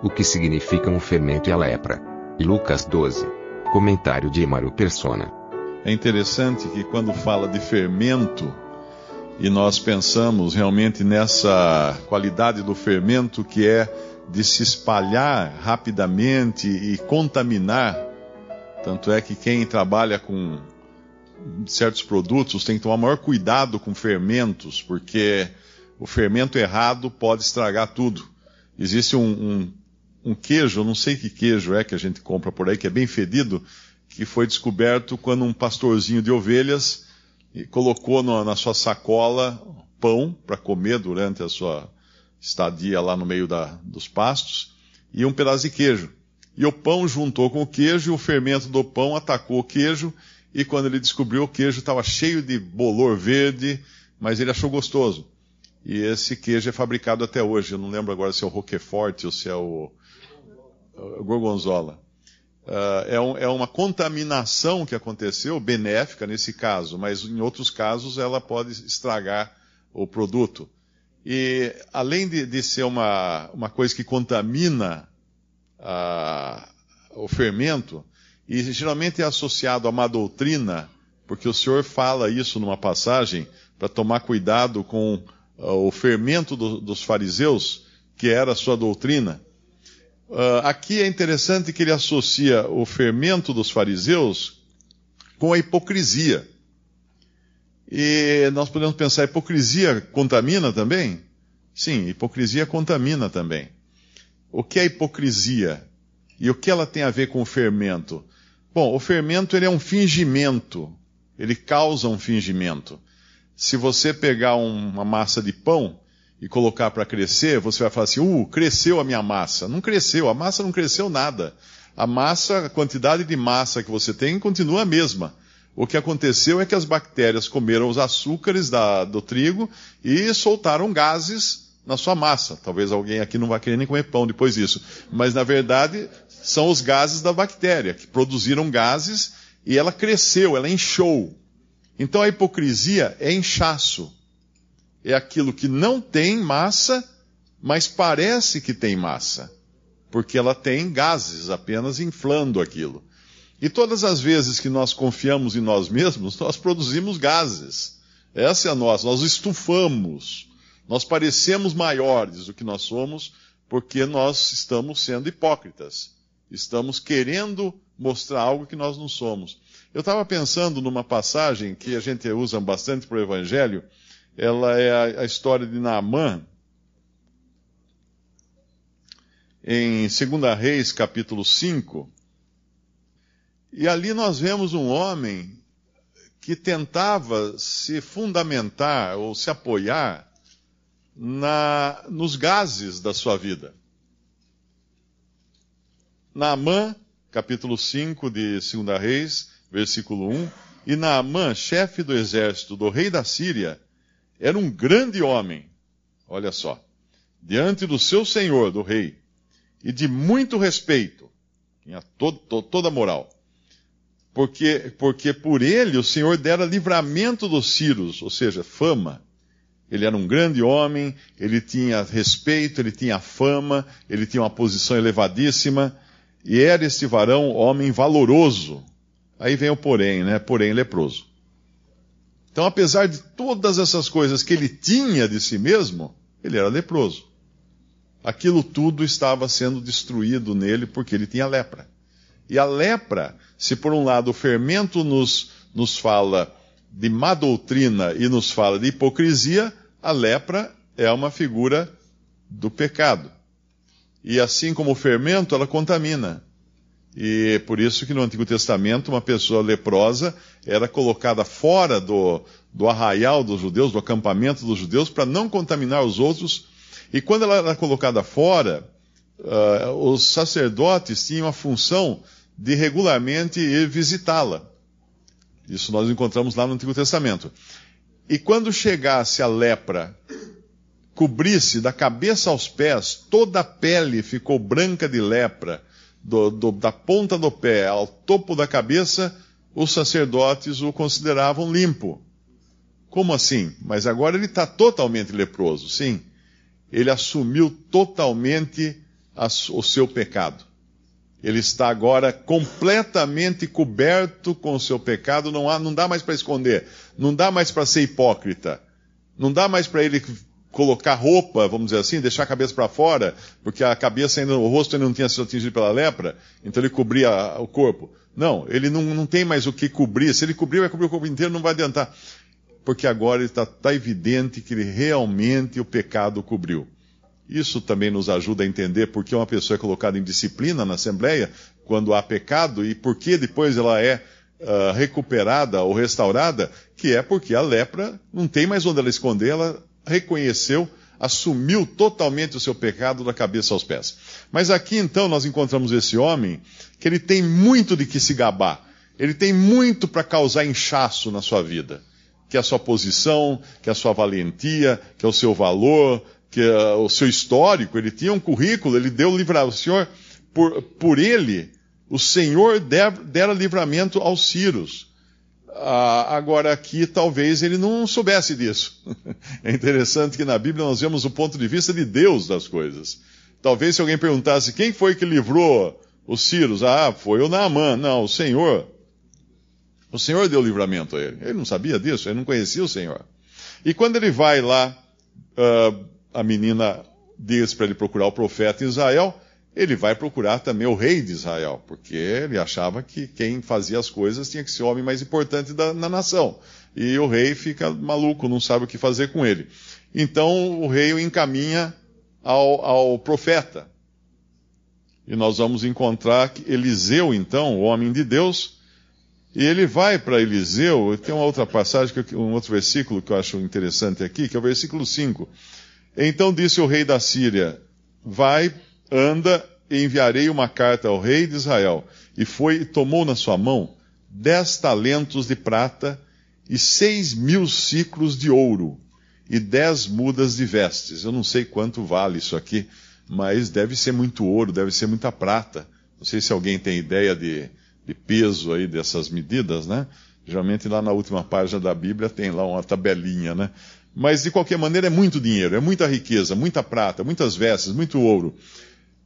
O que significam o fermento e a lepra? Lucas 12. Comentário de Emaro Persona. É interessante que quando fala de fermento, e nós pensamos realmente nessa qualidade do fermento que é de se espalhar rapidamente e contaminar. Tanto é que quem trabalha com certos produtos tem que tomar maior cuidado com fermentos, porque o fermento errado pode estragar tudo. Existe um, um, um queijo, eu não sei que queijo é que a gente compra por aí, que é bem fedido, que foi descoberto quando um pastorzinho de ovelhas colocou no, na sua sacola pão para comer durante a sua estadia lá no meio da, dos pastos e um pedaço de queijo. E o pão juntou com o queijo e o fermento do pão atacou o queijo e quando ele descobriu o queijo estava cheio de bolor verde, mas ele achou gostoso. E esse queijo é fabricado até hoje. Eu não lembro agora se é o Roquefort ou se é o, o Gorgonzola. Uh, é, um, é, uma contaminação que aconteceu, benéfica nesse caso, mas em outros casos ela pode estragar o produto. E além de, de ser uma, uma coisa que contamina uh, o fermento, e geralmente é associado a uma doutrina, porque o Senhor fala isso numa passagem, para tomar cuidado com uh, o fermento do, dos fariseus, que era a sua doutrina. Uh, aqui é interessante que ele associa o fermento dos fariseus com a hipocrisia. E nós podemos pensar, hipocrisia contamina também? Sim, hipocrisia contamina também. O que é hipocrisia? E o que ela tem a ver com o fermento? Bom, o fermento ele é um fingimento. Ele causa um fingimento. Se você pegar uma massa de pão e colocar para crescer, você vai falar assim: uh, cresceu a minha massa. Não cresceu, a massa não cresceu nada. A massa, a quantidade de massa que você tem continua a mesma. O que aconteceu é que as bactérias comeram os açúcares da, do trigo e soltaram gases na sua massa. Talvez alguém aqui não vá querer nem comer pão depois disso. Mas na verdade são os gases da bactéria que produziram gases e ela cresceu, ela inchou. Então a hipocrisia é inchaço é aquilo que não tem massa, mas parece que tem massa, porque ela tem gases apenas inflando aquilo. E todas as vezes que nós confiamos em nós mesmos, nós produzimos gases. Essa é a nossa, nós estufamos. Nós parecemos maiores do que nós somos porque nós estamos sendo hipócritas. Estamos querendo mostrar algo que nós não somos. Eu estava pensando numa passagem que a gente usa bastante para o Evangelho, ela é a, a história de Naamã, em 2 Reis, capítulo 5. E ali nós vemos um homem que tentava se fundamentar ou se apoiar na, nos gases da sua vida. Naamã, capítulo 5 de 2 Reis, versículo 1. E Naamã, chefe do exército do rei da Síria, era um grande homem, olha só, diante do seu senhor, do rei, e de muito respeito, tinha todo, toda a moral. Porque, porque por ele o Senhor dera livramento dos Círios, ou seja, fama. Ele era um grande homem, ele tinha respeito, ele tinha fama, ele tinha uma posição elevadíssima, e era este varão homem valoroso. Aí vem o porém, né? Porém leproso. Então, apesar de todas essas coisas que ele tinha de si mesmo, ele era leproso. Aquilo tudo estava sendo destruído nele porque ele tinha lepra. E a lepra, se por um lado o fermento nos, nos fala de má doutrina e nos fala de hipocrisia, a lepra é uma figura do pecado. E assim como o fermento, ela contamina. E por isso que no Antigo Testamento uma pessoa leprosa era colocada fora do, do arraial dos judeus, do acampamento dos judeus, para não contaminar os outros. E quando ela era colocada fora, uh, os sacerdotes tinham a função de regularmente ir visitá-la. Isso nós encontramos lá no Antigo Testamento. E quando chegasse a lepra, cobrisse da cabeça aos pés, toda a pele ficou branca de lepra, do, do, da ponta do pé ao topo da cabeça, os sacerdotes o consideravam limpo. Como assim? Mas agora ele está totalmente leproso, sim. Ele assumiu totalmente a, o seu pecado. Ele está agora completamente coberto com o seu pecado, não, há, não dá mais para esconder, não dá mais para ser hipócrita, não dá mais para ele colocar roupa, vamos dizer assim, deixar a cabeça para fora, porque a cabeça ainda, o rosto ainda não tinha sido atingido pela lepra, então ele cobria o corpo. Não, ele não, não tem mais o que cobrir. Se ele cobrir, vai cobrir o corpo inteiro, não vai adiantar. Porque agora está tá evidente que ele realmente o pecado cobriu. Isso também nos ajuda a entender por que uma pessoa é colocada em disciplina na Assembleia quando há pecado e por que depois ela é uh, recuperada ou restaurada, que é porque a lepra não tem mais onde ela esconder, ela reconheceu, assumiu totalmente o seu pecado da cabeça aos pés. Mas aqui então nós encontramos esse homem que ele tem muito de que se gabar, ele tem muito para causar inchaço na sua vida que é a sua posição, que é a sua valentia, que é o seu valor, que uh, o seu histórico, ele tinha um currículo, ele deu livramento. O Senhor, por, por ele, o Senhor der, dera livramento aos Círios. Uh, agora aqui talvez ele não soubesse disso. é interessante que na Bíblia nós vemos o ponto de vista de Deus das coisas. Talvez se alguém perguntasse quem foi que livrou os Círios, ah, foi o Naamã. Não, o Senhor. O Senhor deu livramento a ele. Ele não sabia disso, ele não conhecia o Senhor. E quando ele vai lá, uh, a menina diz para ele procurar o profeta Israel, ele vai procurar também o rei de Israel, porque ele achava que quem fazia as coisas tinha que ser o homem mais importante da, na nação. E o rei fica maluco, não sabe o que fazer com ele. Então o rei o encaminha ao, ao profeta. E nós vamos encontrar Eliseu, então, o homem de Deus, e ele vai para Eliseu, tem uma outra passagem, um outro versículo que eu acho interessante aqui, que é o versículo 5. Então disse o rei da Síria: Vai, anda, e enviarei uma carta ao rei de Israel. E foi e tomou na sua mão dez talentos de prata e seis mil ciclos de ouro e dez mudas de vestes. Eu não sei quanto vale isso aqui, mas deve ser muito ouro, deve ser muita prata. Não sei se alguém tem ideia de, de peso aí dessas medidas, né? Geralmente lá na última página da Bíblia tem lá uma tabelinha, né? Mas de qualquer maneira é muito dinheiro, é muita riqueza, muita prata, muitas vestes, muito ouro.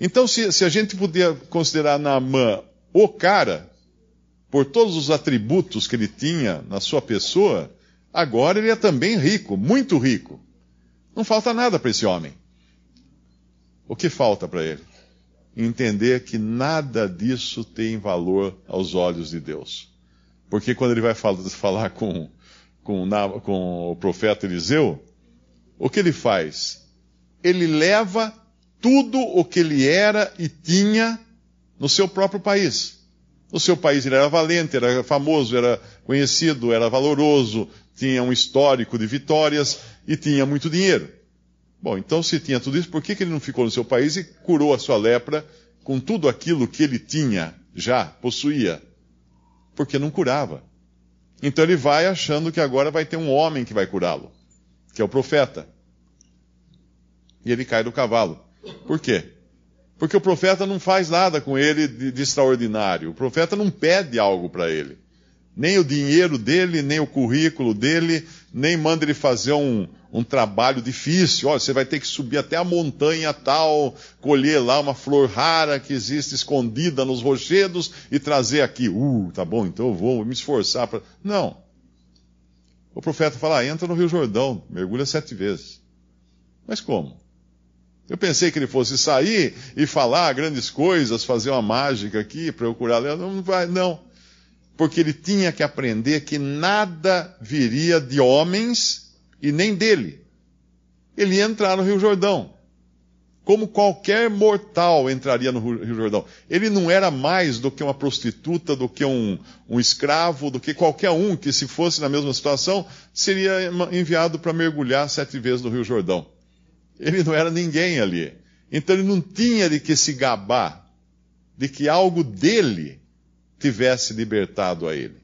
Então, se, se a gente puder considerar Naamã o cara, por todos os atributos que ele tinha na sua pessoa, agora ele é também rico, muito rico. Não falta nada para esse homem. O que falta para ele? Entender que nada disso tem valor aos olhos de Deus. Porque quando ele vai falar com com, com o profeta Eliseu, o que ele faz? Ele leva tudo o que ele era e tinha no seu próprio país. No seu país ele era valente, era famoso, era conhecido, era valoroso, tinha um histórico de vitórias e tinha muito dinheiro. Bom, então se tinha tudo isso, por que, que ele não ficou no seu país e curou a sua lepra com tudo aquilo que ele tinha já, possuía? Porque não curava. Então ele vai achando que agora vai ter um homem que vai curá-lo, que é o profeta. E ele cai do cavalo. Por quê? Porque o profeta não faz nada com ele de, de extraordinário. O profeta não pede algo para ele. Nem o dinheiro dele, nem o currículo dele, nem manda ele fazer um, um trabalho difícil. Olha, você vai ter que subir até a montanha tal, colher lá uma flor rara que existe escondida nos rochedos e trazer aqui. Uh, tá bom, então eu vou me esforçar para. Não. O profeta fala: ah, entra no Rio Jordão, mergulha sete vezes. Mas como? Eu pensei que ele fosse sair e falar grandes coisas, fazer uma mágica aqui para eu curar. Não vai, não. Porque ele tinha que aprender que nada viria de homens e nem dele. Ele ia entrar no Rio Jordão. Como qualquer mortal entraria no Rio Jordão. Ele não era mais do que uma prostituta, do que um, um escravo, do que qualquer um que, se fosse na mesma situação, seria enviado para mergulhar sete vezes no Rio Jordão. Ele não era ninguém ali. Então ele não tinha de que se gabar de que algo dele tivesse libertado a ele.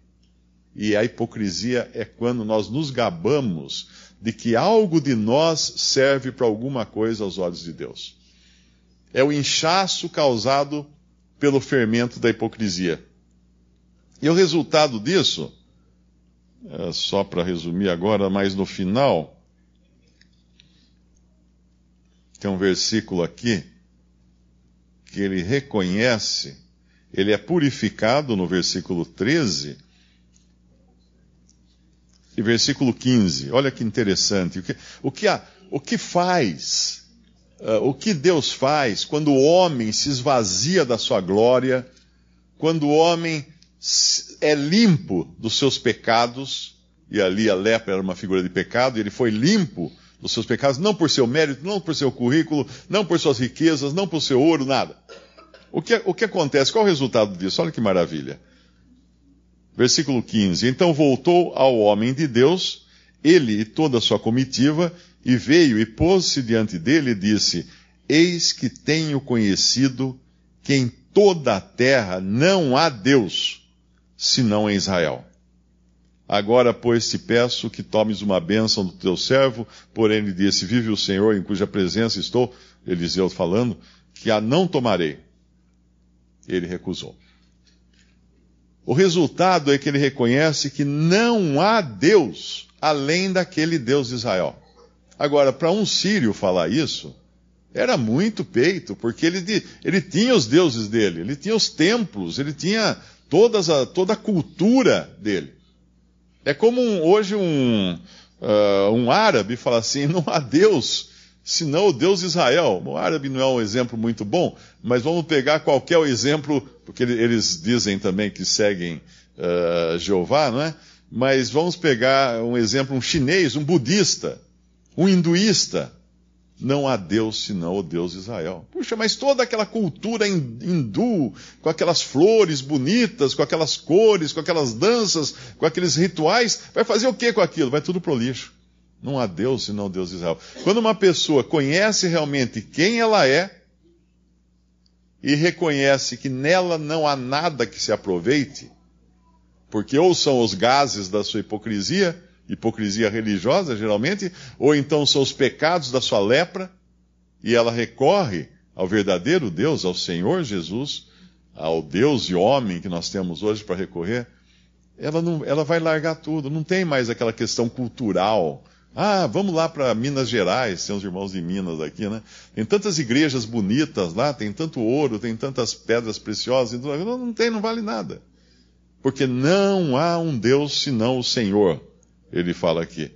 E a hipocrisia é quando nós nos gabamos de que algo de nós serve para alguma coisa aos olhos de Deus. É o inchaço causado pelo fermento da hipocrisia. E o resultado disso, é só para resumir agora, mas no final, tem um versículo aqui que ele reconhece, ele é purificado no versículo 13 e versículo 15. Olha que interessante. O que, o que, o que faz, uh, o que Deus faz quando o homem se esvazia da sua glória, quando o homem é limpo dos seus pecados, e ali a lepra era uma figura de pecado, e ele foi limpo dos seus pecados, não por seu mérito, não por seu currículo, não por suas riquezas, não por seu ouro, nada. O que, o que acontece? Qual o resultado disso? Olha que maravilha. Versículo 15: Então voltou ao homem de Deus, ele e toda a sua comitiva, e veio e pôs-se diante dele e disse: Eis que tenho conhecido que em toda a terra não há Deus, senão em Israel. Agora, pois, te peço que tomes uma bênção do teu servo, porém ele disse, vive o Senhor em cuja presença estou, Eliseu falando, que a não tomarei. Ele recusou. O resultado é que ele reconhece que não há Deus além daquele Deus de Israel. Agora, para um sírio falar isso, era muito peito, porque ele, ele tinha os deuses dele, ele tinha os templos, ele tinha todas a, toda a cultura dele. É como um, hoje um, uh, um árabe fala assim: não há Deus senão o Deus de Israel. O árabe não é um exemplo muito bom, mas vamos pegar qualquer exemplo, porque eles dizem também que seguem uh, Jeová, não é? Mas vamos pegar um exemplo, um chinês, um budista, um hinduísta não há Deus senão o Deus de Israel. Puxa, mas toda aquela cultura hindu, com aquelas flores bonitas, com aquelas cores, com aquelas danças, com aqueles rituais, vai fazer o que com aquilo? Vai tudo pro lixo. Não há Deus senão o Deus de Israel. Quando uma pessoa conhece realmente quem ela é e reconhece que nela não há nada que se aproveite, porque ou são os gases da sua hipocrisia, hipocrisia religiosa, geralmente, ou então são os pecados da sua lepra, e ela recorre ao verdadeiro Deus, ao Senhor Jesus, ao Deus e homem que nós temos hoje para recorrer, ela, não, ela vai largar tudo, não tem mais aquela questão cultural. Ah, vamos lá para Minas Gerais, tem os irmãos de Minas aqui, né? Tem tantas igrejas bonitas lá, tem tanto ouro, tem tantas pedras preciosas, não, não tem, não vale nada. Porque não há um Deus senão o Senhor ele fala aqui.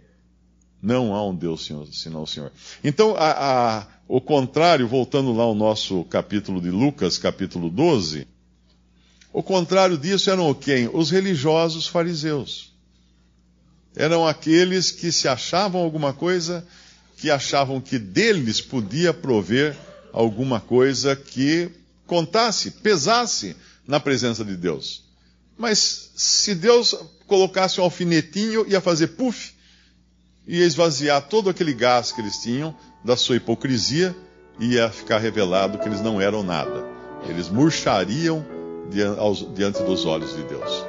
Não há um Deus senão o Senhor. Então, a, a, o contrário, voltando lá ao nosso capítulo de Lucas, capítulo 12, o contrário disso eram quem? Os religiosos fariseus. Eram aqueles que se achavam alguma coisa, que achavam que deles podia prover alguma coisa que contasse, pesasse na presença de Deus. Mas se Deus colocasse um alfinetinho, ia fazer puff, ia esvaziar todo aquele gás que eles tinham da sua hipocrisia ia ficar revelado que eles não eram nada. Eles murchariam diante dos olhos de Deus.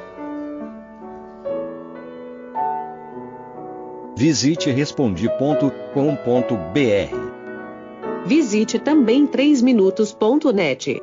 Visite respondi.com.br. Visite também 3minutos.net.